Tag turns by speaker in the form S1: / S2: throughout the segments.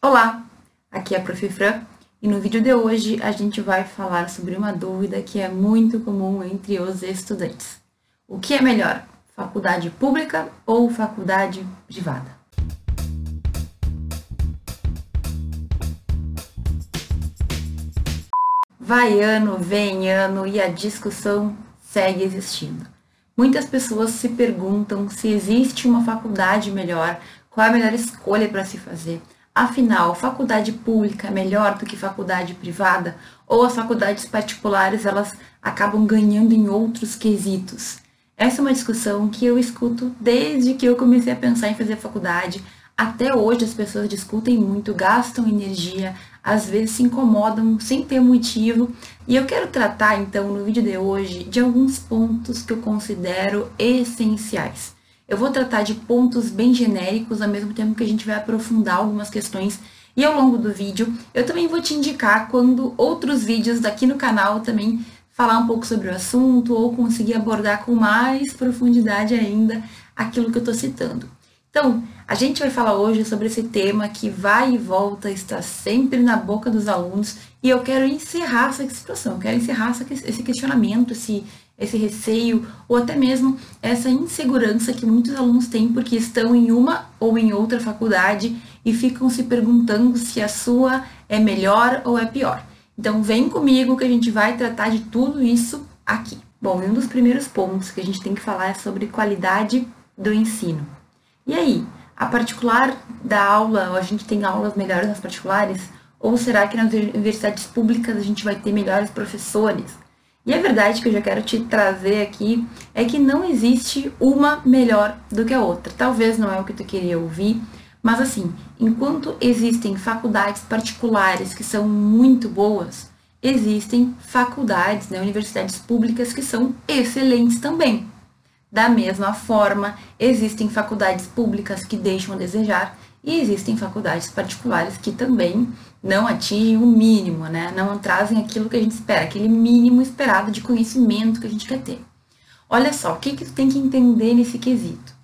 S1: Olá, aqui é a Prof. Fran e no vídeo de hoje a gente vai falar sobre uma dúvida que é muito comum entre os estudantes. O que é melhor, faculdade pública ou faculdade privada? Vai ano, vem ano e a discussão segue existindo. Muitas pessoas se perguntam se existe uma faculdade melhor, qual é a melhor escolha para se fazer. Afinal, faculdade pública é melhor do que faculdade privada? Ou as faculdades particulares elas acabam ganhando em outros quesitos? Essa é uma discussão que eu escuto desde que eu comecei a pensar em fazer faculdade. Até hoje as pessoas discutem muito, gastam energia, às vezes se incomodam sem ter motivo. E eu quero tratar então no vídeo de hoje de alguns pontos que eu considero essenciais. Eu vou tratar de pontos bem genéricos, ao mesmo tempo que a gente vai aprofundar algumas questões. E ao longo do vídeo, eu também vou te indicar quando outros vídeos daqui no canal também falar um pouco sobre o assunto ou conseguir abordar com mais profundidade ainda aquilo que eu estou citando. Então, a gente vai falar hoje sobre esse tema que vai e volta, está sempre na boca dos alunos, e eu quero encerrar essa situação, quero encerrar esse questionamento, esse, esse receio ou até mesmo essa insegurança que muitos alunos têm porque estão em uma ou em outra faculdade e ficam se perguntando se a sua é melhor ou é pior. Então vem comigo que a gente vai tratar de tudo isso aqui. Bom, um dos primeiros pontos que a gente tem que falar é sobre qualidade do ensino. E aí, a particular da aula, a gente tem aulas melhores nas particulares? Ou será que nas universidades públicas a gente vai ter melhores professores? E a verdade que eu já quero te trazer aqui é que não existe uma melhor do que a outra. Talvez não é o que tu queria ouvir, mas assim, enquanto existem faculdades particulares que são muito boas, existem faculdades, né, universidades públicas que são excelentes também. Da mesma forma, existem faculdades públicas que deixam a desejar e existem faculdades particulares que também não atingem o mínimo, né? Não trazem aquilo que a gente espera, aquele mínimo esperado de conhecimento que a gente quer ter. Olha só, o que, que tu tem que entender nesse quesito?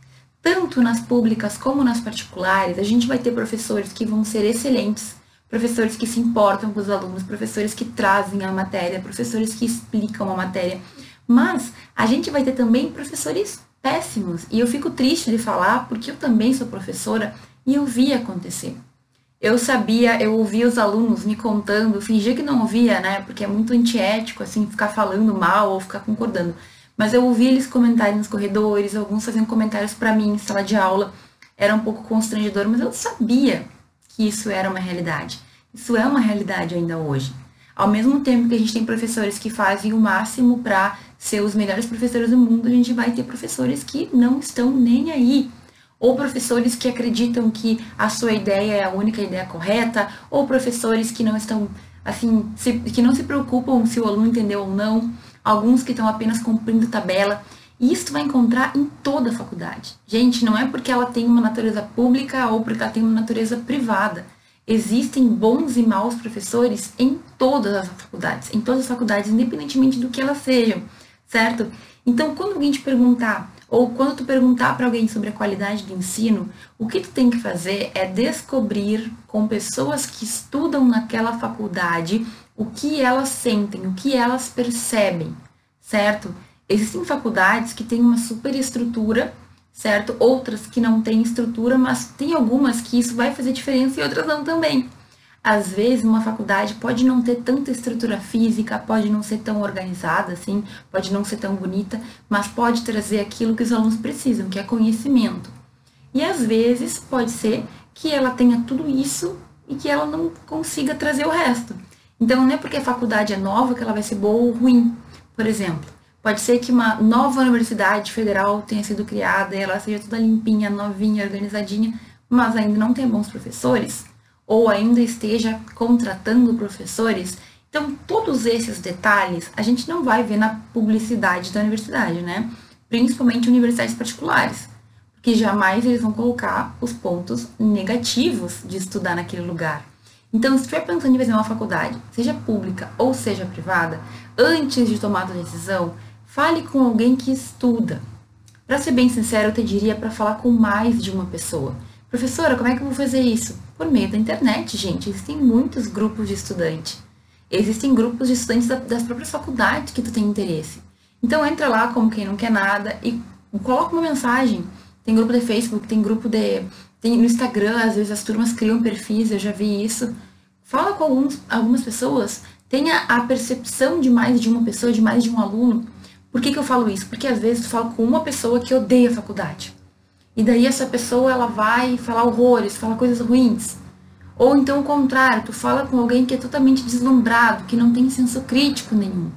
S1: Tanto nas públicas como nas particulares, a gente vai ter professores que vão ser excelentes, professores que se importam com os alunos, professores que trazem a matéria, professores que explicam a matéria. Mas a gente vai ter também professores péssimos. E eu fico triste de falar, porque eu também sou professora e eu vi acontecer. Eu sabia, eu ouvia os alunos me contando, fingia que não ouvia, né? Porque é muito antiético, assim, ficar falando mal ou ficar concordando. Mas eu ouvia eles comentarem nos corredores, alguns faziam comentários para mim em sala de aula. Era um pouco constrangedor, mas eu sabia que isso era uma realidade. Isso é uma realidade ainda hoje. Ao mesmo tempo que a gente tem professores que fazem o máximo para ser os melhores professores do mundo, a gente vai ter professores que não estão nem aí ou professores que acreditam que a sua ideia é a única ideia correta, ou professores que não estão assim, se, que não se preocupam se o aluno entendeu ou não, alguns que estão apenas cumprindo tabela. E isso vai encontrar em toda a faculdade. Gente, não é porque ela tem uma natureza pública ou porque ela tem uma natureza privada. Existem bons e maus professores em todas as faculdades, em todas as faculdades, independentemente do que elas sejam, certo? Então, quando alguém te perguntar ou quando tu perguntar para alguém sobre a qualidade do ensino, o que tu tem que fazer é descobrir com pessoas que estudam naquela faculdade o que elas sentem, o que elas percebem, certo? Existem faculdades que têm uma super estrutura, certo? Outras que não têm estrutura, mas tem algumas que isso vai fazer diferença e outras não também. Às vezes, uma faculdade pode não ter tanta estrutura física, pode não ser tão organizada assim, pode não ser tão bonita, mas pode trazer aquilo que os alunos precisam, que é conhecimento. E às vezes pode ser que ela tenha tudo isso e que ela não consiga trazer o resto. Então, não é porque a faculdade é nova que ela vai ser boa ou ruim. Por exemplo, pode ser que uma nova universidade federal tenha sido criada e ela seja toda limpinha, novinha, organizadinha, mas ainda não tem bons professores ou ainda esteja contratando professores. Então, todos esses detalhes a gente não vai ver na publicidade da universidade, né? Principalmente universidades particulares, porque jamais eles vão colocar os pontos negativos de estudar naquele lugar. Então, se estiver pensando em fazer uma faculdade, seja pública ou seja privada, antes de tomar a decisão, fale com alguém que estuda. Para ser bem sincero, eu te diria para falar com mais de uma pessoa. Professora, como é que eu vou fazer isso? Por meio da internet, gente. Existem muitos grupos de estudante. Existem grupos de estudantes das próprias faculdades que tu tem interesse. Então entra lá como quem não quer nada e coloca uma mensagem. Tem grupo de Facebook, tem grupo de. Tem no Instagram, às vezes as turmas criam perfis, eu já vi isso. Fala com alguns, algumas pessoas, tenha a percepção de mais de uma pessoa, de mais de um aluno. Por que, que eu falo isso? Porque às vezes eu falo com uma pessoa que odeia a faculdade. E daí essa pessoa ela vai falar horrores, falar coisas ruins. Ou então o contrário, tu fala com alguém que é totalmente deslumbrado, que não tem senso crítico nenhum.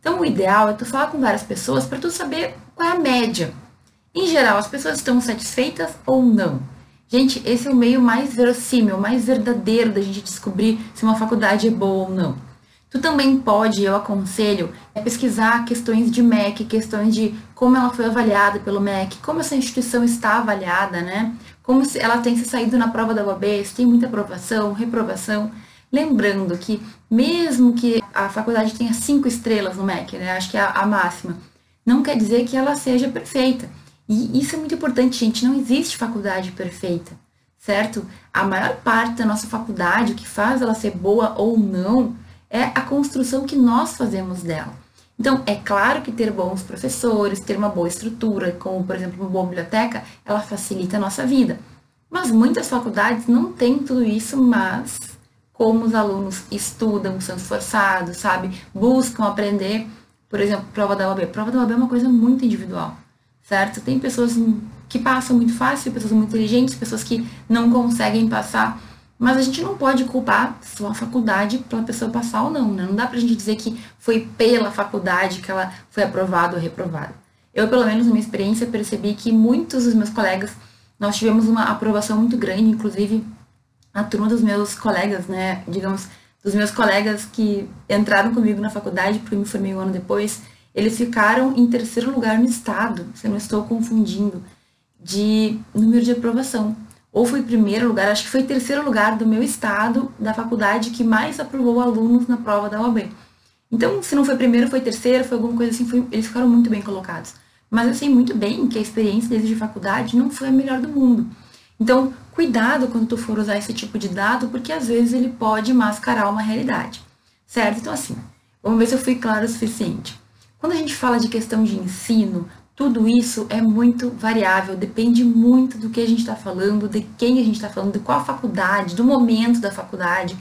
S1: Então o ideal é tu falar com várias pessoas para tu saber qual é a média. Em geral, as pessoas estão satisfeitas ou não? Gente, esse é o meio mais verossímil, mais verdadeiro da gente descobrir se uma faculdade é boa ou não. Tu também pode, eu aconselho, é pesquisar questões de MEC, questões de como ela foi avaliada pelo MEC, como essa instituição está avaliada, né? Como ela tem se saído na prova da UAB, se tem muita aprovação, reprovação. Lembrando que, mesmo que a faculdade tenha cinco estrelas no MEC, né? Acho que é a máxima, não quer dizer que ela seja perfeita. E isso é muito importante, gente. Não existe faculdade perfeita, certo? A maior parte da nossa faculdade, o que faz ela ser boa ou não, é a construção que nós fazemos dela. Então, é claro que ter bons professores, ter uma boa estrutura, como por exemplo uma boa biblioteca, ela facilita a nossa vida. Mas muitas faculdades não têm tudo isso, mas como os alunos estudam, são esforçados, sabe, buscam aprender, por exemplo, prova da OAB. Prova da OAB é uma coisa muito individual, certo? Tem pessoas que passam muito fácil, pessoas muito inteligentes, pessoas que não conseguem passar mas a gente não pode culpar só a faculdade para a pessoa passar ou não, né? Não dá para a gente dizer que foi pela faculdade que ela foi aprovada ou reprovada. Eu, pelo menos na minha experiência, percebi que muitos dos meus colegas, nós tivemos uma aprovação muito grande, inclusive a turma dos meus colegas, né? Digamos, dos meus colegas que entraram comigo na faculdade, porque eu me formei um ano depois, eles ficaram em terceiro lugar no estado, se eu não estou confundindo, de número de aprovação ou foi primeiro lugar, acho que foi terceiro lugar do meu estado, da faculdade que mais aprovou alunos na prova da OAB. Então, se não foi primeiro, foi terceiro, foi alguma coisa assim, foi, eles ficaram muito bem colocados. Mas eu sei muito bem que a experiência deles de faculdade não foi a melhor do mundo. Então, cuidado quando tu for usar esse tipo de dado, porque às vezes ele pode mascarar uma realidade. Certo? Então, assim, vamos ver se eu fui claro o suficiente. Quando a gente fala de questão de ensino, tudo isso é muito variável, depende muito do que a gente está falando, de quem a gente está falando, de qual faculdade, do momento da faculdade.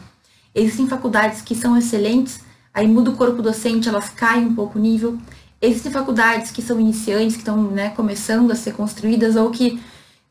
S1: Existem faculdades que são excelentes, aí muda o corpo docente, elas caem um pouco o nível. Existem faculdades que são iniciantes, que estão né, começando a ser construídas ou que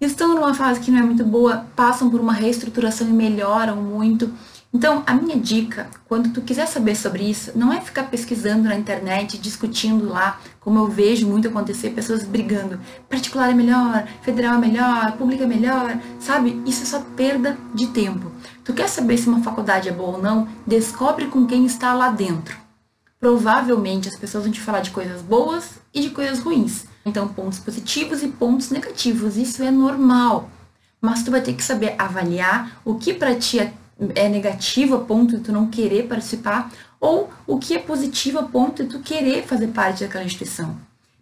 S1: estão numa fase que não é muito boa, passam por uma reestruturação e melhoram muito. Então, a minha dica, quando tu quiser saber sobre isso, não é ficar pesquisando na internet, discutindo lá, como eu vejo muito acontecer, pessoas brigando. Particular é melhor, federal é melhor, pública é melhor, sabe? Isso é só perda de tempo. Tu quer saber se uma faculdade é boa ou não? Descobre com quem está lá dentro. Provavelmente as pessoas vão te falar de coisas boas e de coisas ruins. Então, pontos positivos e pontos negativos. Isso é normal. Mas tu vai ter que saber avaliar o que para ti é é negativo a ponto de tu não querer participar, ou o que é positivo a ponto de tu querer fazer parte daquela instituição.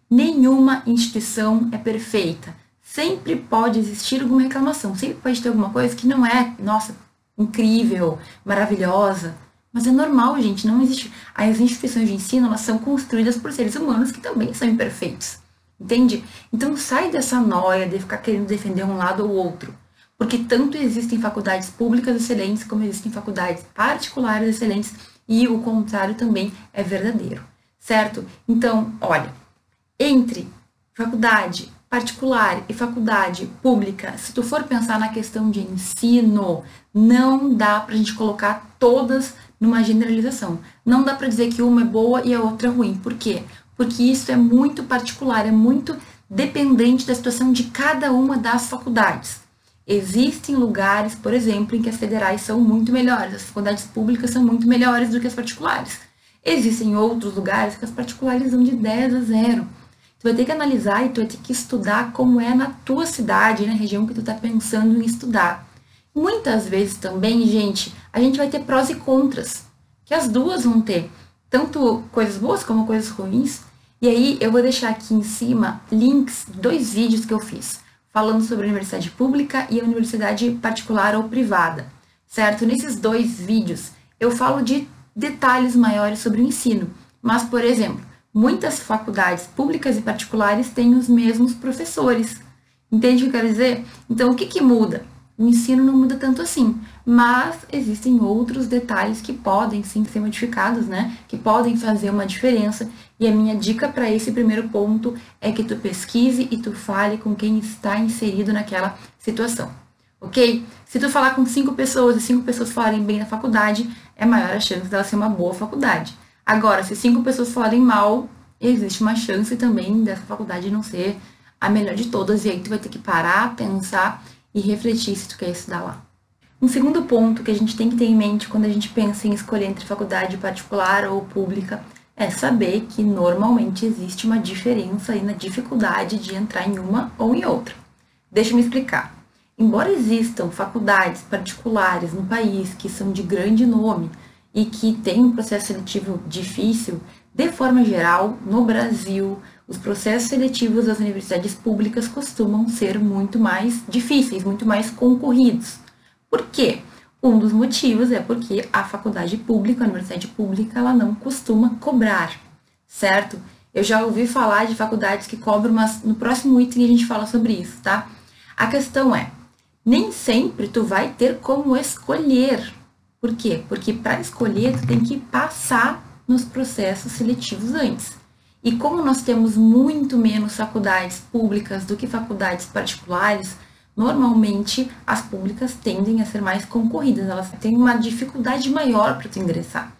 S1: Nenhuma instituição é perfeita. Sempre pode existir alguma reclamação, sempre pode ter alguma coisa que não é, nossa, incrível, maravilhosa. Mas é normal, gente, não existe. As instituições de ensino, elas são construídas por seres humanos que também são imperfeitos. Entende? Então sai dessa noia de ficar querendo defender um lado ou outro porque tanto existem faculdades públicas excelentes como existem faculdades particulares excelentes e o contrário também é verdadeiro, certo? Então, olha, entre faculdade particular e faculdade pública, se tu for pensar na questão de ensino, não dá para a gente colocar todas numa generalização. Não dá para dizer que uma é boa e a outra é ruim. Por quê? Porque isso é muito particular, é muito dependente da situação de cada uma das faculdades. Existem lugares, por exemplo, em que as federais são muito melhores, as faculdades públicas são muito melhores do que as particulares. Existem outros lugares que as particulares vão de 10 a 0. Tu vai ter que analisar e tu vai ter que estudar como é na tua cidade, na região que tu está pensando em estudar. Muitas vezes também, gente, a gente vai ter prós e contras, que as duas vão ter, tanto coisas boas como coisas ruins. E aí eu vou deixar aqui em cima links, dois vídeos que eu fiz falando sobre a universidade pública e a universidade particular ou privada, certo? Nesses dois vídeos eu falo de detalhes maiores sobre o ensino, mas, por exemplo, muitas faculdades públicas e particulares têm os mesmos professores. Entende o que eu quero dizer? Então, o que, que muda? O ensino não muda tanto assim, mas existem outros detalhes que podem sim ser modificados, né? Que podem fazer uma diferença. E a minha dica para esse primeiro ponto é que tu pesquise e tu fale com quem está inserido naquela situação, ok? Se tu falar com cinco pessoas e cinco pessoas falarem bem na faculdade, é maior a chance dela ser uma boa faculdade. Agora, se cinco pessoas falarem mal, existe uma chance também dessa faculdade não ser a melhor de todas, e aí tu vai ter que parar, pensar e refletir se tu quer estudar lá. Um segundo ponto que a gente tem que ter em mente quando a gente pensa em escolher entre faculdade particular ou pública é saber que normalmente existe uma diferença aí na dificuldade de entrar em uma ou em outra. Deixa eu me explicar. Embora existam faculdades particulares no país que são de grande nome, e que tem um processo seletivo difícil, de forma geral, no Brasil, os processos seletivos das universidades públicas costumam ser muito mais difíceis, muito mais concorridos. Por quê? Um dos motivos é porque a faculdade pública, a universidade pública, ela não costuma cobrar, certo? Eu já ouvi falar de faculdades que cobram, mas no próximo item a gente fala sobre isso, tá? A questão é, nem sempre tu vai ter como escolher por quê? Porque para escolher, tu tem que passar nos processos seletivos antes. E como nós temos muito menos faculdades públicas do que faculdades particulares, normalmente as públicas tendem a ser mais concorridas, elas têm uma dificuldade maior para tu ingressar.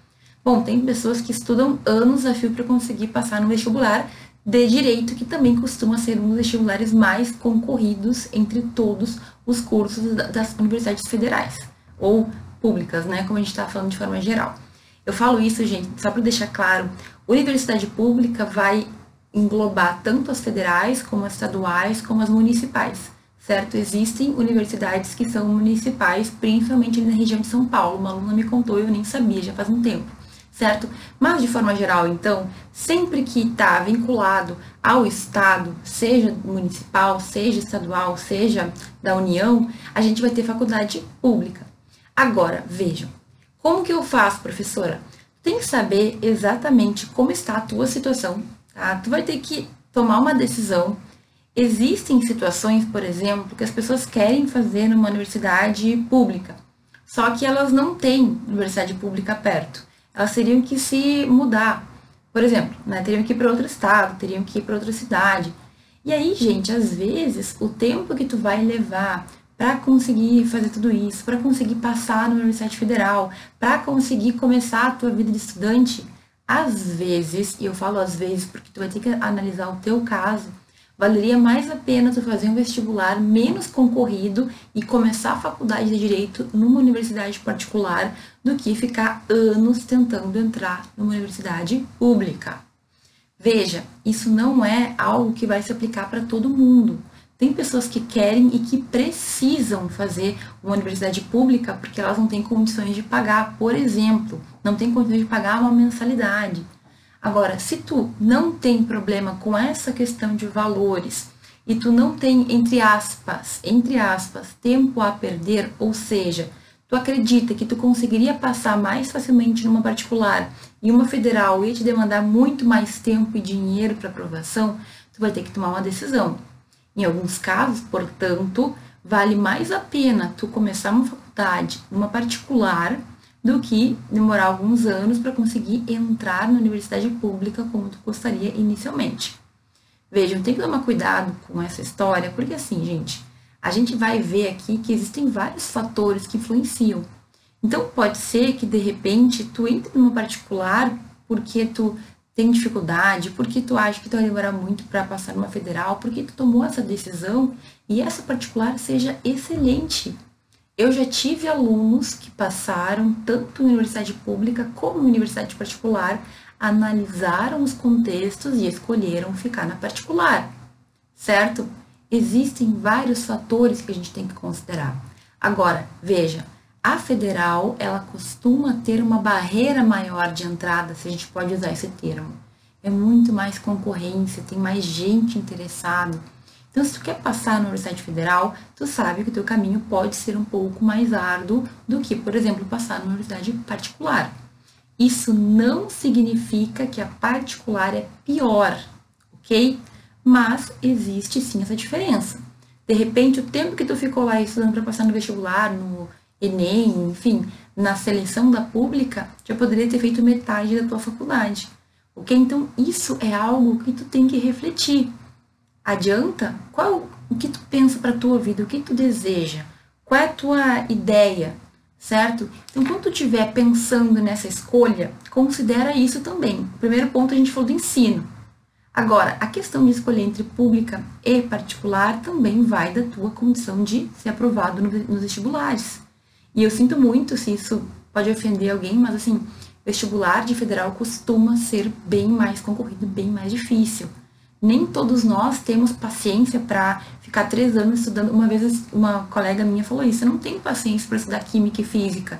S1: Bom, tem pessoas que estudam anos a fio para conseguir passar no vestibular de direito, que também costuma ser um dos vestibulares mais concorridos entre todos os cursos das universidades federais, ou públicas, né? Como a gente está falando de forma geral. Eu falo isso, gente, só para deixar claro: universidade pública vai englobar tanto as federais, como as estaduais, como as municipais, certo? Existem universidades que são municipais, principalmente na região de São Paulo. Uma aluna me contou, eu nem sabia, já faz um tempo, certo? Mas de forma geral, então, sempre que está vinculado ao Estado, seja municipal, seja estadual, seja da União, a gente vai ter faculdade pública. Agora, vejam, como que eu faço, professora? Tem que saber exatamente como está a tua situação, tá? Tu vai ter que tomar uma decisão. Existem situações, por exemplo, que as pessoas querem fazer numa universidade pública, só que elas não têm universidade pública perto. Elas teriam que se mudar. Por exemplo, né, teriam que ir para outro estado, teriam que ir para outra cidade. E aí, gente, às vezes, o tempo que tu vai levar para conseguir fazer tudo isso, para conseguir passar na Universidade Federal, para conseguir começar a tua vida de estudante, às vezes, e eu falo às vezes porque tu vai ter que analisar o teu caso, valeria mais a pena tu fazer um vestibular menos concorrido e começar a faculdade de direito numa universidade particular do que ficar anos tentando entrar numa universidade pública. Veja, isso não é algo que vai se aplicar para todo mundo. Tem pessoas que querem e que precisam fazer uma universidade pública porque elas não têm condições de pagar, por exemplo, não têm condições de pagar uma mensalidade. Agora, se tu não tem problema com essa questão de valores e tu não tem, entre aspas, entre aspas, tempo a perder, ou seja, tu acredita que tu conseguiria passar mais facilmente numa particular e uma federal ia te demandar muito mais tempo e dinheiro para aprovação, tu vai ter que tomar uma decisão. Em alguns casos, portanto, vale mais a pena tu começar uma faculdade, uma particular, do que demorar alguns anos para conseguir entrar na universidade pública como tu gostaria inicialmente. Vejam, tem que tomar cuidado com essa história, porque assim, gente, a gente vai ver aqui que existem vários fatores que influenciam. Então, pode ser que de repente tu entre numa particular porque tu tem dificuldade, porque tu acha que tu vai demorar muito para passar numa federal, porque tu tomou essa decisão e essa particular seja excelente. Eu já tive alunos que passaram tanto em universidade pública como em universidade particular, analisaram os contextos e escolheram ficar na particular, certo? Existem vários fatores que a gente tem que considerar. Agora, veja, a federal, ela costuma ter uma barreira maior de entrada, se a gente pode usar esse termo. É muito mais concorrência, tem mais gente interessada. Então, se tu quer passar na Universidade Federal, tu sabe que o teu caminho pode ser um pouco mais árduo do que, por exemplo, passar na Universidade particular. Isso não significa que a particular é pior, ok? Mas existe sim essa diferença. De repente, o tempo que tu ficou lá estudando para passar no vestibular, no Enem, enfim, na seleção da pública, já poderia ter feito metade da tua faculdade. Ok? Então, isso é algo que tu tem que refletir. Adianta? Qual o que tu pensa para tua vida? O que tu deseja? Qual é a tua ideia? Certo? Então, quando tu estiver pensando nessa escolha, considera isso também. Primeiro ponto a gente falou do ensino. Agora, a questão de escolher entre pública e particular também vai da tua condição de ser aprovado nos vestibulares. E eu sinto muito se isso pode ofender alguém, mas assim, vestibular de federal costuma ser bem mais concorrido, bem mais difícil. Nem todos nós temos paciência para ficar três anos estudando. Uma vez uma colega minha falou isso: eu não tenho paciência para estudar química e física.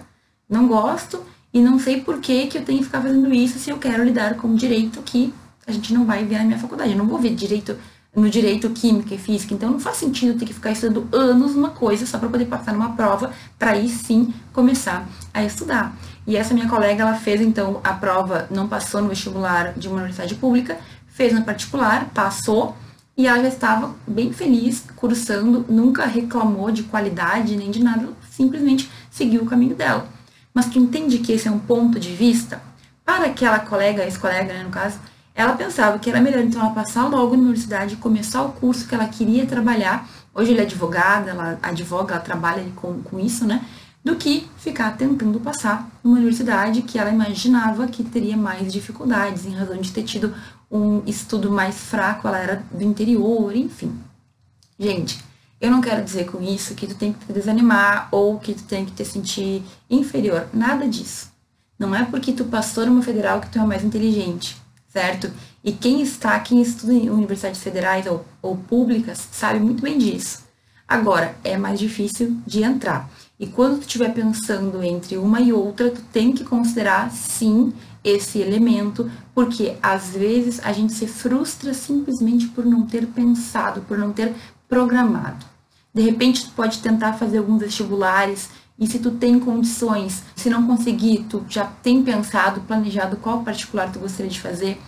S1: Não gosto e não sei por que, que eu tenho que ficar fazendo isso se eu quero lidar com direito que a gente não vai ver na minha faculdade. Eu não vou ver direito no direito química e física, então não faz sentido ter que ficar estudando anos uma coisa só para poder passar numa prova, para aí sim começar a estudar. E essa minha colega, ela fez então a prova, não passou no vestibular de uma universidade pública, fez na particular, passou, e ela já estava bem feliz cursando, nunca reclamou de qualidade nem de nada, simplesmente seguiu o caminho dela. Mas tu entende que esse é um ponto de vista? Para aquela colega, ex-colega, né, no caso, ela pensava que era melhor então ela passar logo na universidade, começar o curso que ela queria trabalhar. Hoje ela é advogada, ela advoga, ela trabalha com, com isso, né? Do que ficar tentando passar numa universidade que ela imaginava que teria mais dificuldades, em razão de ter tido um estudo mais fraco, ela era do interior, enfim. Gente, eu não quero dizer com isso que tu tem que te desanimar ou que tu tem que te sentir inferior, nada disso. Não é porque tu passou numa federal que tu é mais inteligente certo? E quem está, quem estuda em universidades federais ou, ou públicas, sabe muito bem disso. Agora, é mais difícil de entrar. E quando tu estiver pensando entre uma e outra, tu tem que considerar sim esse elemento, porque às vezes a gente se frustra simplesmente por não ter pensado, por não ter programado. De repente tu pode tentar fazer alguns vestibulares e se tu tem condições, se não conseguir, tu já tem pensado, planejado qual particular tu gostaria de fazer.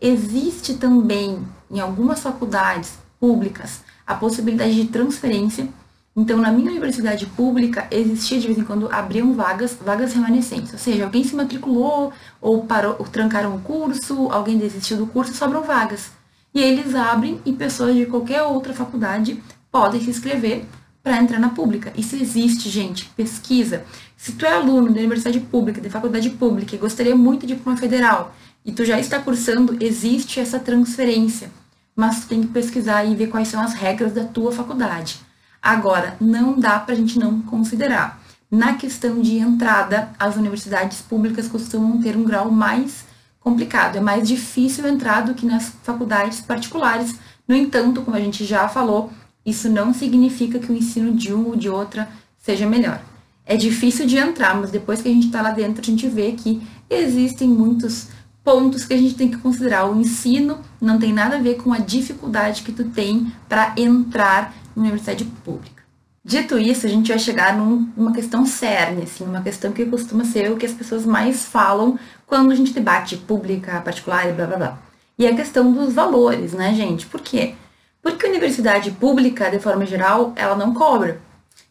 S1: Existe também em algumas faculdades públicas a possibilidade de transferência. Então, na minha universidade pública, existia de vez em quando abriam vagas, vagas remanescentes. Ou seja, alguém se matriculou ou parou, ou trancaram o curso, alguém desistiu do curso, sobram vagas. E eles abrem e pessoas de qualquer outra faculdade podem se inscrever para entrar na pública. Isso existe, gente. Pesquisa. Se tu é aluno da universidade pública, da faculdade pública e gostaria muito de ir para uma federal e tu já está cursando, existe essa transferência. Mas tu tem que pesquisar e ver quais são as regras da tua faculdade. Agora, não dá para a gente não considerar. Na questão de entrada, as universidades públicas costumam ter um grau mais complicado. É mais difícil entrar do que nas faculdades particulares. No entanto, como a gente já falou, isso não significa que o ensino de um ou de outra seja melhor. É difícil de entrar, mas depois que a gente está lá dentro, a gente vê que existem muitos pontos que a gente tem que considerar. O ensino não tem nada a ver com a dificuldade que tu tem para entrar universidade pública. Dito isso, a gente vai chegar num, numa questão cerne, assim, uma questão que costuma ser o que as pessoas mais falam quando a gente debate pública, particular e blá blá blá. E a questão dos valores, né, gente? Por quê? Porque a universidade pública, de forma geral, ela não cobra.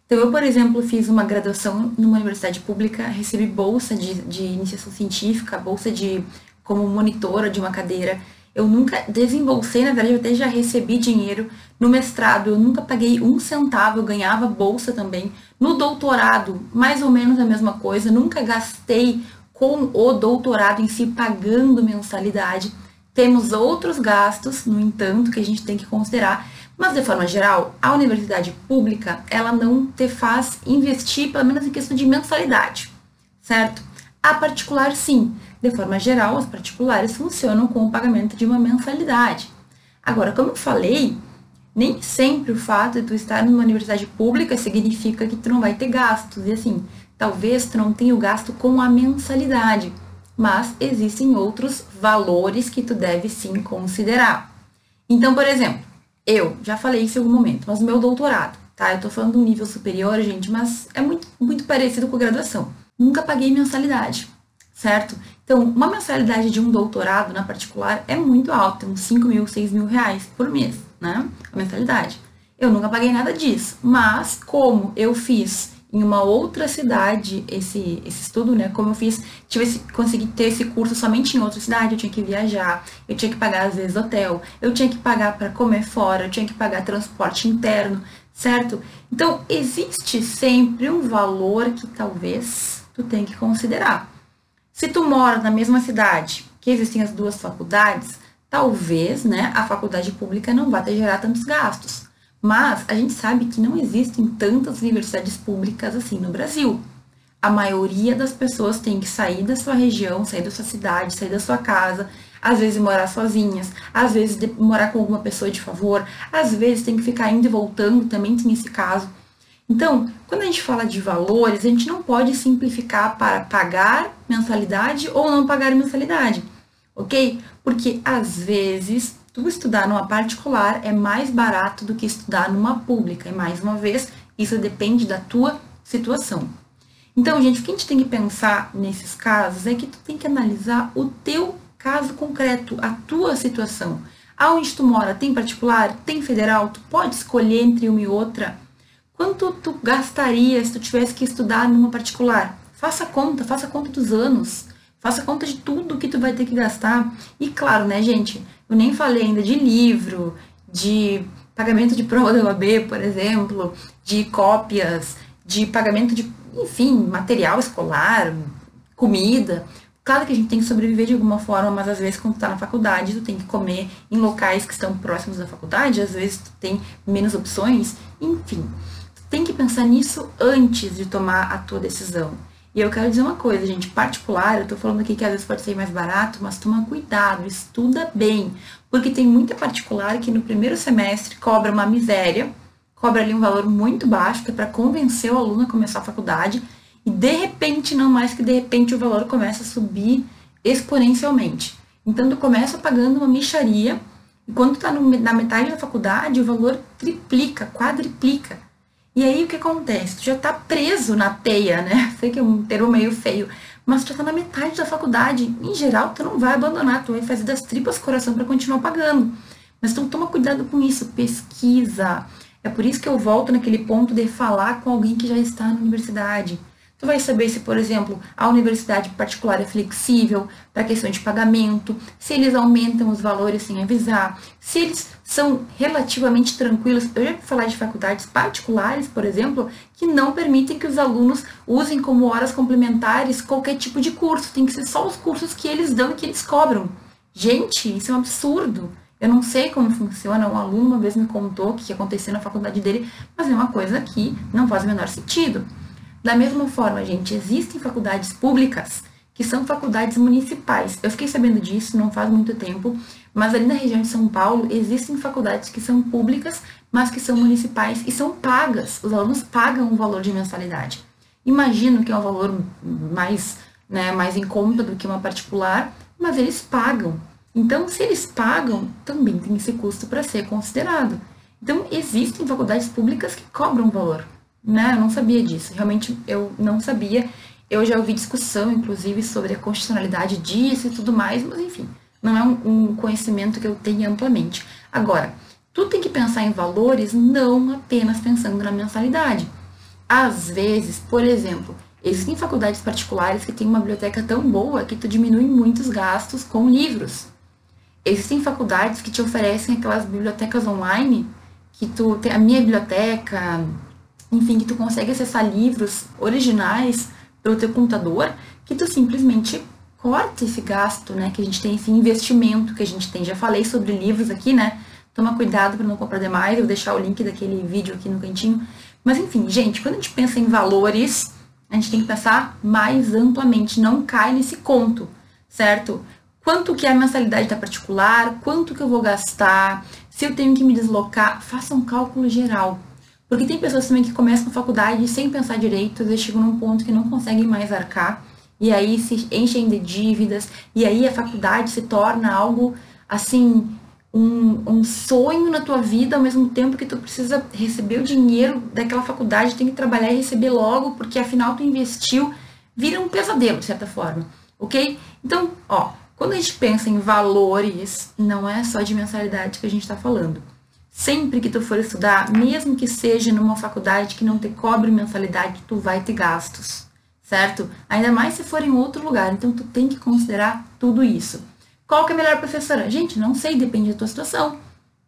S1: Então, eu, por exemplo, fiz uma graduação numa universidade pública, recebi bolsa de, de iniciação científica, bolsa de como monitora de uma cadeira. Eu nunca desembolsei, na verdade, eu até já recebi dinheiro. No mestrado, eu nunca paguei um centavo, eu ganhava bolsa também. No doutorado, mais ou menos a mesma coisa, nunca gastei com o doutorado em si pagando mensalidade. Temos outros gastos, no entanto, que a gente tem que considerar, mas de forma geral, a universidade pública, ela não te faz investir, pelo menos em questão de mensalidade, certo? A particular, sim. De forma geral, as particulares funcionam com o pagamento de uma mensalidade. Agora, como eu falei, nem sempre o fato de tu estar numa universidade pública significa que tu não vai ter gastos. E assim, talvez tu não tenha o gasto com a mensalidade mas existem outros valores que tu deve sim considerar. Então, por exemplo, Eu, já falei isso em algum momento, mas o meu doutorado, tá? Eu tô falando de um nível superior, gente, mas é muito, muito parecido com a graduação. Nunca paguei mensalidade, certo? Então, uma mensalidade de um doutorado na particular é muito alta, uns 5 mil, 6 mil reais por mês, né? A mensalidade. Eu nunca paguei nada disso, mas como eu fiz em uma outra cidade esse, esse estudo, né? Como eu fiz, tive esse, consegui ter esse curso somente em outra cidade, eu tinha que viajar, eu tinha que pagar às vezes hotel, eu tinha que pagar para comer fora, eu tinha que pagar transporte interno, certo? Então, existe sempre um valor que talvez tu tenha que considerar. Se tu mora na mesma cidade que existem as duas faculdades, talvez, né, a faculdade pública não vá te gerar tantos gastos. Mas a gente sabe que não existem tantas universidades públicas assim no Brasil. A maioria das pessoas tem que sair da sua região, sair da sua cidade, sair da sua casa, às vezes morar sozinhas, às vezes morar com alguma pessoa de favor, às vezes tem que ficar indo e voltando, também tem esse caso. Então, quando a gente fala de valores, a gente não pode simplificar para pagar mensalidade ou não pagar mensalidade, ok? Porque às vezes tu estudar numa particular é mais barato do que estudar numa pública. E mais uma vez, isso depende da tua situação. Então, gente, o que a gente tem que pensar nesses casos é que tu tem que analisar o teu caso concreto, a tua situação. Aonde tu mora, tem particular, tem federal, tu pode escolher entre uma e outra. Quanto tu gastaria se tu tivesse que estudar numa particular? Faça conta, faça conta dos anos. Faça conta de tudo que tu vai ter que gastar. E claro, né, gente, eu nem falei ainda de livro, de pagamento de prova da OAB, por exemplo, de cópias, de pagamento de, enfim, material escolar, comida. Claro que a gente tem que sobreviver de alguma forma, mas às vezes quando tu tá na faculdade, tu tem que comer em locais que estão próximos da faculdade, às vezes tu tem menos opções, enfim. Tem que pensar nisso antes de tomar a tua decisão. E eu quero dizer uma coisa, gente, particular, eu tô falando aqui que às vezes pode ser mais barato, mas toma cuidado, estuda bem, porque tem muita particular que no primeiro semestre cobra uma miséria, cobra ali um valor muito baixo, que é para convencer o aluno a começar a faculdade, e de repente, não mais que de repente, o valor começa a subir exponencialmente. Então, tu começa pagando uma micharia, e quando tu tá no, na metade da faculdade, o valor triplica, quadriplica. E aí o que acontece? Tu já tá preso na teia, né? Sei que é um termo meio feio, mas tu já tá na metade da faculdade. Em geral, tu não vai abandonar, tu vai fazer das tripas coração para continuar pagando. Mas então toma cuidado com isso, pesquisa. É por isso que eu volto naquele ponto de falar com alguém que já está na universidade. Tu vai saber se, por exemplo, a universidade particular é flexível para questão de pagamento, se eles aumentam os valores sem avisar, se eles são relativamente tranquilos. Eu já vou falar de faculdades particulares, por exemplo, que não permitem que os alunos usem como horas complementares qualquer tipo de curso. Tem que ser só os cursos que eles dão e que eles cobram. Gente, isso é um absurdo. Eu não sei como funciona. Um aluno uma vez me contou o que aconteceu na faculdade dele, mas é uma coisa que não faz o menor sentido. Da mesma forma, gente, existem faculdades públicas que são faculdades municipais. Eu fiquei sabendo disso não faz muito tempo, mas ali na região de São Paulo existem faculdades que são públicas, mas que são municipais e são pagas. Os alunos pagam um valor de mensalidade. Imagino que é um valor mais, né, mais em conta do que uma particular, mas eles pagam. Então, se eles pagam, também tem esse custo para ser considerado. Então, existem faculdades públicas que cobram valor né? Eu não sabia disso. Realmente eu não sabia. Eu já ouvi discussão, inclusive, sobre a constitucionalidade disso e tudo mais, mas enfim, não é um, um conhecimento que eu tenho amplamente. Agora, tu tem que pensar em valores não apenas pensando na mensalidade. Às vezes, por exemplo, existem faculdades particulares que têm uma biblioteca tão boa que tu diminui muitos gastos com livros. Existem faculdades que te oferecem aquelas bibliotecas online que tu tem a minha biblioteca, enfim, que tu consegue acessar livros originais pelo teu computador, que tu simplesmente corta esse gasto, né? Que a gente tem esse investimento que a gente tem. Já falei sobre livros aqui, né? Toma cuidado para não comprar demais, eu vou deixar o link daquele vídeo aqui no cantinho. Mas enfim, gente, quando a gente pensa em valores, a gente tem que pensar mais amplamente, não cai nesse conto, certo? Quanto que é a mensalidade da particular, quanto que eu vou gastar, se eu tenho que me deslocar, faça um cálculo geral. Porque tem pessoas também que começam a faculdade sem pensar direito, às chegam num ponto que não conseguem mais arcar, e aí se enchem de dívidas, e aí a faculdade se torna algo assim um, um sonho na tua vida ao mesmo tempo que tu precisa receber o dinheiro daquela faculdade, tem que trabalhar e receber logo, porque afinal tu investiu, vira um pesadelo, de certa forma, ok? Então, ó, quando a gente pensa em valores, não é só de mensalidade que a gente está falando. Sempre que tu for estudar, mesmo que seja numa faculdade que não te cobre mensalidade, tu vai ter gastos, certo? Ainda mais se for em outro lugar, então tu tem que considerar tudo isso. Qual que é a melhor professora? Gente, não sei, depende da tua situação.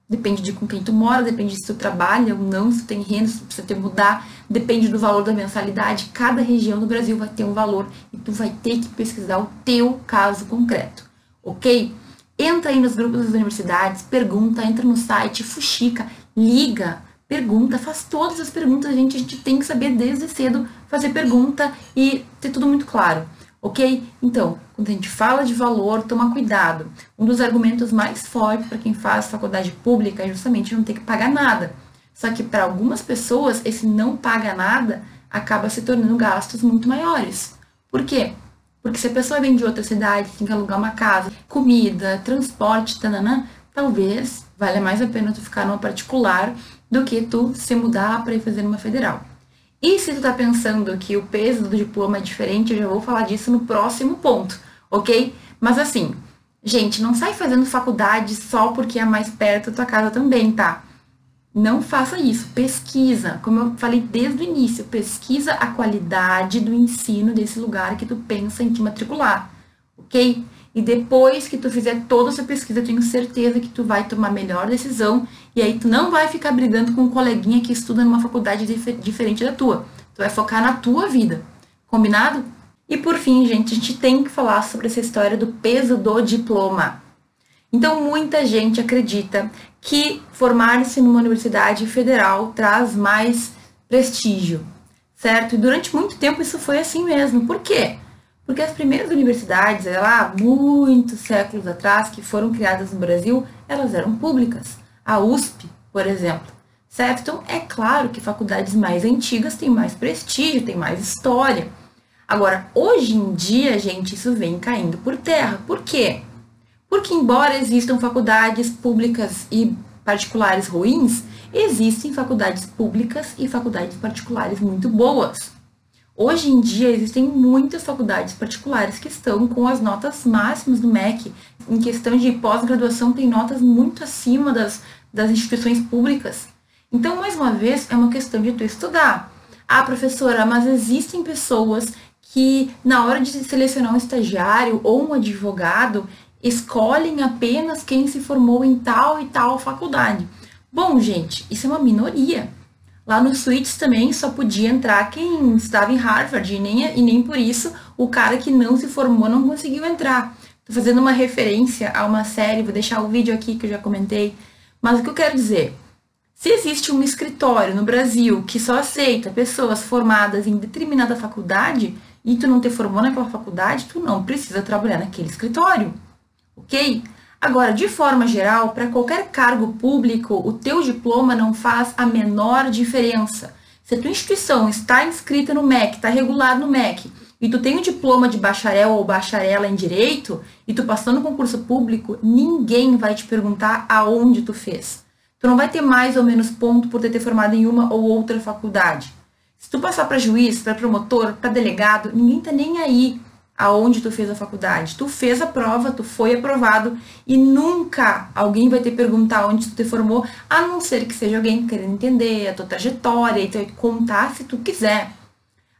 S1: Depende de com quem tu mora, depende se tu trabalha ou não, se tu tem renda, se tu precisa te mudar, depende do valor da mensalidade. Cada região do Brasil vai ter um valor e tu vai ter que pesquisar o teu caso concreto, ok? Entra aí nos grupos das universidades, pergunta, entra no site, fuxica, liga, pergunta, faz todas as perguntas, gente. A gente tem que saber desde cedo fazer pergunta e ter tudo muito claro ok? Então, quando a gente fala de valor, toma cuidado. Um dos argumentos mais fortes para quem faz faculdade pública é justamente não ter que pagar nada. Só que para algumas pessoas, esse não paga nada acaba se tornando gastos muito maiores. Por quê? Porque se a pessoa vem de outra cidade, tem que alugar uma casa, comida, transporte, tananã, talvez valha mais a pena tu ficar numa particular do que tu se mudar para ir fazer numa federal. E se tu tá pensando que o peso do diploma é diferente, eu já vou falar disso no próximo ponto, ok? Mas assim, gente, não sai fazendo faculdade só porque é mais perto da tua casa também, tá? Não faça isso, pesquisa, como eu falei desde o início, pesquisa a qualidade do ensino desse lugar que tu pensa em te matricular, ok? E depois que tu fizer toda essa pesquisa, tenho certeza que tu vai tomar a melhor decisão e aí tu não vai ficar brigando com um coleguinha que estuda numa faculdade dif diferente da tua. Tu vai focar na tua vida. Combinado? E por fim, gente, a gente tem que falar sobre essa história do peso do diploma. Então, muita gente acredita que formar-se numa universidade federal traz mais prestígio, certo? E durante muito tempo isso foi assim mesmo. Por quê? Porque as primeiras universidades, lá muitos séculos atrás, que foram criadas no Brasil, elas eram públicas. A USP, por exemplo. Certo? Então, é claro que faculdades mais antigas têm mais prestígio, têm mais história. Agora, hoje em dia, gente, isso vem caindo por terra. Por quê? Porque, embora existam faculdades públicas e particulares ruins, existem faculdades públicas e faculdades particulares muito boas. Hoje em dia existem muitas faculdades particulares que estão com as notas máximas do MEC. Em questão de pós-graduação, tem notas muito acima das, das instituições públicas. Então, mais uma vez, é uma questão de tu estudar. Ah, professora, mas existem pessoas que, na hora de selecionar um estagiário ou um advogado, escolhem apenas quem se formou em tal e tal faculdade. Bom, gente, isso é uma minoria. Lá no Suítes também só podia entrar quem estava em Harvard, e nem, e nem por isso o cara que não se formou não conseguiu entrar. Estou fazendo uma referência a uma série, vou deixar o vídeo aqui que eu já comentei. Mas o que eu quero dizer? Se existe um escritório no Brasil que só aceita pessoas formadas em determinada faculdade e tu não te formou naquela faculdade, tu não precisa trabalhar naquele escritório, ok? Agora, de forma geral, para qualquer cargo público, o teu diploma não faz a menor diferença. Se a tua instituição está inscrita no MEC, está regulado no MEC, e tu tem um diploma de bacharel ou bacharela em direito, e tu passou no concurso público, ninguém vai te perguntar aonde tu fez. Tu não vai ter mais ou menos ponto por ter te formado em uma ou outra faculdade. Se tu passar para juiz, para promotor, para delegado, ninguém tá nem aí aonde tu fez a faculdade. Tu fez a prova, tu foi aprovado e nunca alguém vai te perguntar onde tu te formou, a não ser que seja alguém querendo entender a tua trajetória e te contar se tu quiser.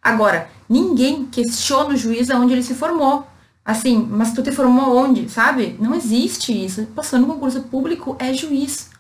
S1: Agora, ninguém questiona o juiz aonde ele se formou. Assim, mas tu te formou onde, sabe? Não existe isso. Passando no concurso público é juiz.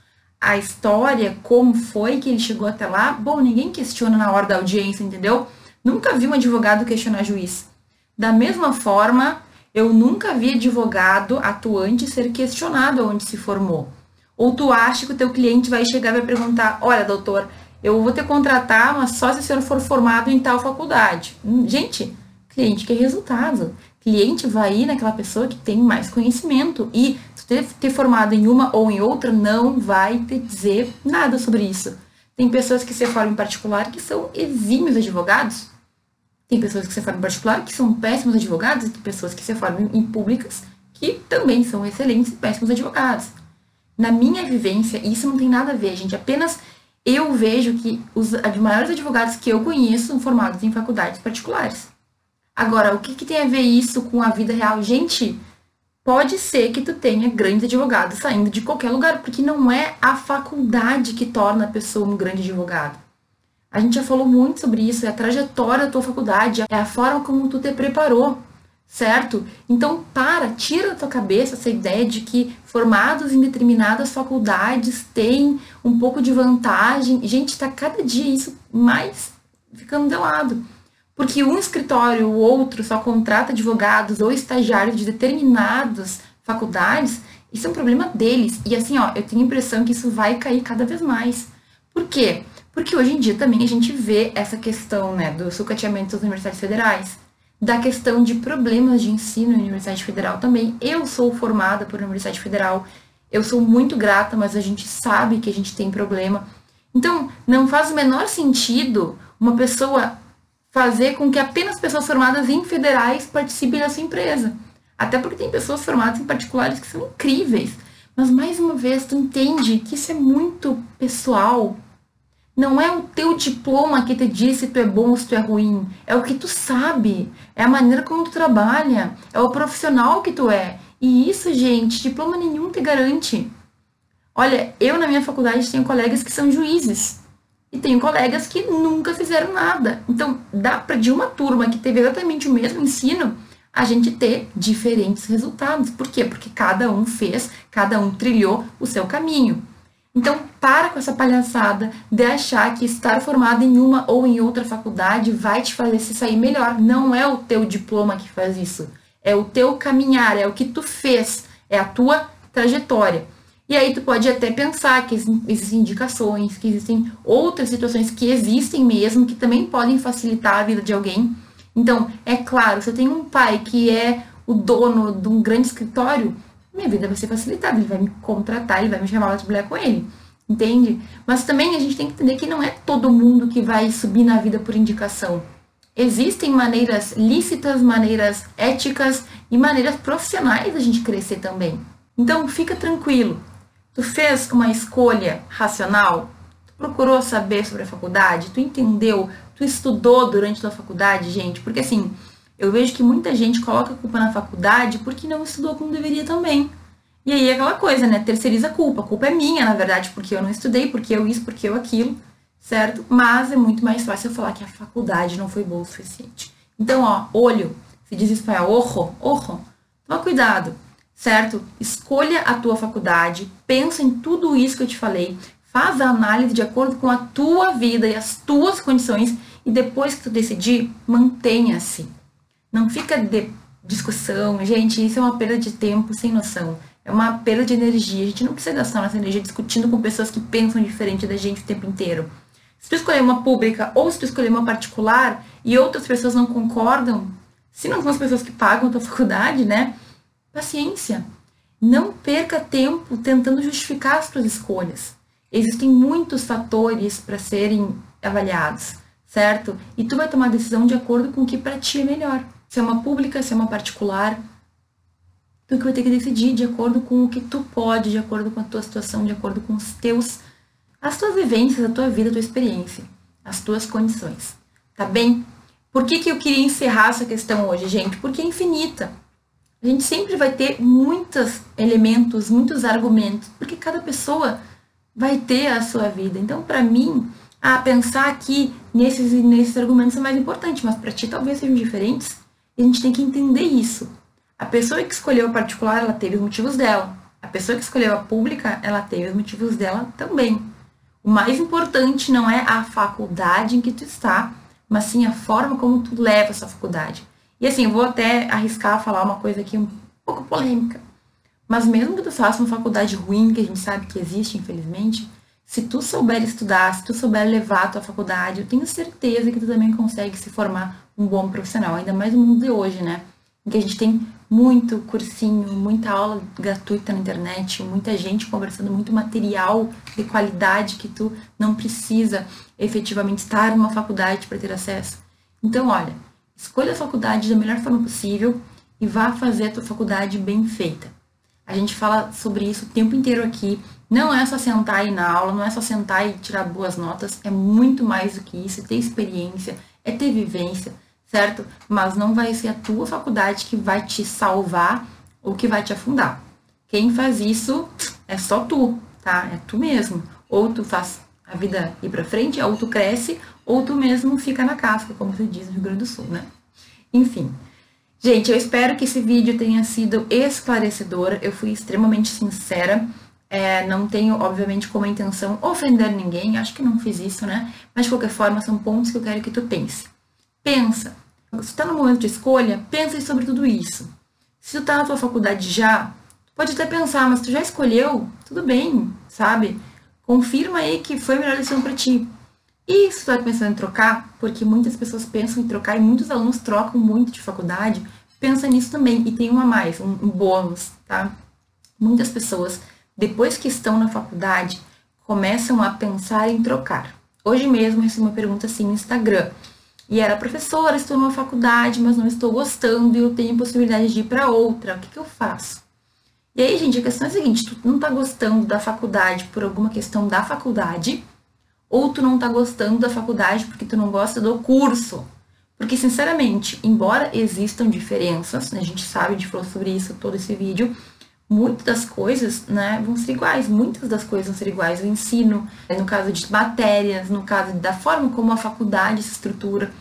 S1: A história, como foi que ele chegou até lá, bom, ninguém questiona na hora da audiência, entendeu? Nunca vi um advogado questionar juiz. Da mesma forma, eu nunca vi advogado atuante ser questionado onde se formou. Ou tu acha que o teu cliente vai chegar e vai perguntar, olha, doutor, eu vou te contratar, mas só se o senhor for formado em tal faculdade. Hum, gente, cliente quer resultado. Cliente vai ir naquela pessoa que tem mais conhecimento. E tu ter, ter formado em uma ou em outra não vai te dizer nada sobre isso. Tem pessoas que se formam em particular que são exímios advogados, tem pessoas que se formam em particular que são péssimos advogados e tem pessoas que se formam em públicas que também são excelentes e péssimos advogados. Na minha vivência, isso não tem nada a ver, gente. Apenas eu vejo que os maiores advogados que eu conheço são formados em faculdades particulares. Agora, o que, que tem a ver isso com a vida real? Gente, pode ser que tu tenha grandes advogados saindo de qualquer lugar, porque não é a faculdade que torna a pessoa um grande advogado. A gente já falou muito sobre isso, é a trajetória da tua faculdade, é a forma como tu te preparou certo? Então, para, tira da tua cabeça essa ideia de que formados em determinadas faculdades têm um pouco de vantagem. Gente, está cada dia isso mais ficando de lado. Porque um escritório, o outro, só contrata advogados ou estagiários de determinadas faculdades, isso é um problema deles. E assim, ó, eu tenho a impressão que isso vai cair cada vez mais. Por quê? Porque hoje em dia também a gente vê essa questão, né, do sucateamento das universidades federais da questão de problemas de ensino na Universidade Federal também. Eu sou formada por Universidade Federal, eu sou muito grata, mas a gente sabe que a gente tem problema. Então, não faz o menor sentido uma pessoa fazer com que apenas pessoas formadas em federais participem da sua empresa. Até porque tem pessoas formadas em particulares que são incríveis. Mas mais uma vez, tu entende que isso é muito pessoal, não é o teu diploma que te diz se tu é bom ou se tu é ruim. É o que tu sabe. É a maneira como tu trabalha. É o profissional que tu é. E isso, gente, diploma nenhum te garante. Olha, eu na minha faculdade tenho colegas que são juízes. E tenho colegas que nunca fizeram nada. Então, dá para de uma turma que teve exatamente o mesmo ensino, a gente ter diferentes resultados. Por quê? Porque cada um fez, cada um trilhou o seu caminho. Então, para com essa palhaçada de achar que estar formado em uma ou em outra faculdade vai te fazer se sair melhor. Não é o teu diploma que faz isso. É o teu caminhar, é o que tu fez, é a tua trajetória. E aí tu pode até pensar que existem indicações, que existem outras situações que existem mesmo, que também podem facilitar a vida de alguém. Então, é claro, se eu tenho um pai que é o dono de um grande escritório, minha vida vai ser facilitada, ele vai me contratar, ele vai me chamar para trabalhar com ele. Entende? Mas também a gente tem que entender que não é todo mundo que vai subir na vida por indicação. Existem maneiras lícitas, maneiras éticas e maneiras profissionais da gente crescer também. Então fica tranquilo. Tu fez uma escolha racional? Tu procurou saber sobre a faculdade? Tu entendeu? Tu estudou durante a faculdade, gente? Porque assim, eu vejo que muita gente coloca a culpa na faculdade porque não estudou como deveria também. E aí é aquela coisa, né? Terceiriza a culpa. A culpa é minha, na verdade, porque eu não estudei, porque eu isso, porque eu aquilo, certo? Mas é muito mais fácil eu falar que a faculdade não foi boa o suficiente. Então, ó, olho, se diz espanhol, ojo, ojo, toma cuidado, certo? Escolha a tua faculdade, pensa em tudo isso que eu te falei, faz a análise de acordo com a tua vida e as tuas condições e depois que tu decidir, mantenha-se. Não fica de discussão. Gente, isso é uma perda de tempo sem noção. É uma perda de energia. A gente não precisa gastar nossa energia discutindo com pessoas que pensam diferente da gente o tempo inteiro. Se tu escolher uma pública ou se tu escolher uma particular e outras pessoas não concordam, se não são as pessoas que pagam a tua faculdade, né? Paciência. Não perca tempo tentando justificar as tuas escolhas. Existem muitos fatores para serem avaliados, certo? E tu vai tomar decisão de acordo com o que para ti é melhor se é uma pública, se é uma particular. Tu que vai ter que decidir de acordo com o que tu pode, de acordo com a tua situação, de acordo com os teus, as tuas vivências, a tua vida, a tua experiência, as tuas condições. Tá bem? Por que, que eu queria encerrar essa questão hoje, gente? Porque é infinita. A gente sempre vai ter muitos elementos, muitos argumentos, porque cada pessoa vai ter a sua vida. Então, para mim, a pensar aqui nesses nesses argumentos é mais importante, mas para ti talvez sejam diferentes. E a gente tem que entender isso. A pessoa que escolheu a particular, ela teve os motivos dela. A pessoa que escolheu a pública, ela teve os motivos dela também. O mais importante não é a faculdade em que tu está, mas sim a forma como tu leva essa faculdade. E assim, eu vou até arriscar falar uma coisa aqui um pouco polêmica. Mas mesmo que tu faça uma faculdade ruim, que a gente sabe que existe, infelizmente, se tu souber estudar, se tu souber levar a tua faculdade, eu tenho certeza que tu também consegue se formar um bom profissional, ainda mais no mundo de hoje, né? Em que a gente tem muito cursinho, muita aula gratuita na internet, muita gente conversando, muito material de qualidade que tu não precisa efetivamente estar numa faculdade para ter acesso. Então, olha, escolha a faculdade da melhor forma possível e vá fazer a tua faculdade bem feita. A gente fala sobre isso o tempo inteiro aqui. Não é só sentar aí na aula, não é só sentar e tirar boas notas, é muito mais do que isso, é ter experiência, é ter vivência, certo? Mas não vai ser a tua faculdade que vai te salvar ou que vai te afundar. Quem faz isso é só tu, tá? É tu mesmo. Ou tu faz a vida ir para frente, ou tu cresce, ou tu mesmo fica na casca, como se diz no Rio Grande do Sul, né? Enfim, Gente, eu espero que esse vídeo tenha sido esclarecedor. Eu fui extremamente sincera. É, não tenho, obviamente, como intenção ofender ninguém. Acho que não fiz isso, né? Mas, de qualquer forma, são pontos que eu quero que tu pense. Pensa. Está no momento de escolha, pensa sobre tudo isso. Se tu tá na tua faculdade já, pode até pensar, mas tu já escolheu, tudo bem, sabe? Confirma aí que foi a melhor decisão para ti. E se tu está pensando em trocar, porque muitas pessoas pensam em trocar e muitos alunos trocam muito de faculdade, pensa nisso também. E tem uma mais, um, um bônus, tá? Muitas pessoas, depois que estão na faculdade, começam a pensar em trocar. Hoje mesmo recebi uma pergunta assim no Instagram. E era, professora, estou numa faculdade, mas não estou gostando e eu tenho possibilidade de ir para outra. O que, que eu faço? E aí, gente, a questão é a seguinte: tu não está gostando da faculdade por alguma questão da faculdade, ou tu não tá gostando da faculdade porque tu não gosta do curso. Porque, sinceramente, embora existam diferenças, né, a gente sabe, a gente falou sobre isso todo esse vídeo, muitas das coisas né, vão ser iguais, muitas das coisas vão ser iguais. O ensino, no caso de matérias, no caso da forma como a faculdade se estrutura.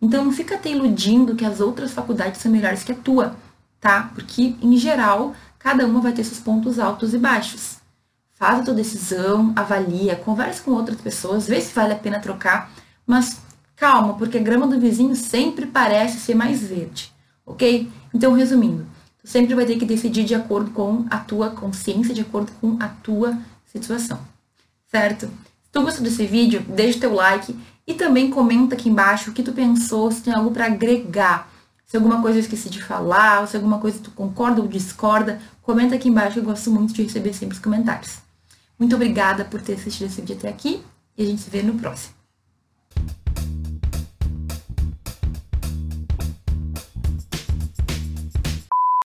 S1: Então, não fica te iludindo que as outras faculdades são melhores que a tua, tá? Porque, em geral, cada uma vai ter seus pontos altos e baixos faz a tua decisão, avalia, converse com outras pessoas, vê se vale a pena trocar, mas calma, porque a grama do vizinho sempre parece ser mais verde, ok? Então, resumindo, tu sempre vai ter que decidir de acordo com a tua consciência, de acordo com a tua situação, certo? Se tu gostou desse vídeo, deixa teu like e também comenta aqui embaixo o que tu pensou, se tem algo para agregar. Se alguma coisa eu esqueci de falar, ou se alguma coisa tu concorda ou discorda, comenta aqui embaixo, eu gosto muito de receber sempre os comentários. Muito obrigada por ter assistido esse vídeo até aqui e a gente se vê no próximo.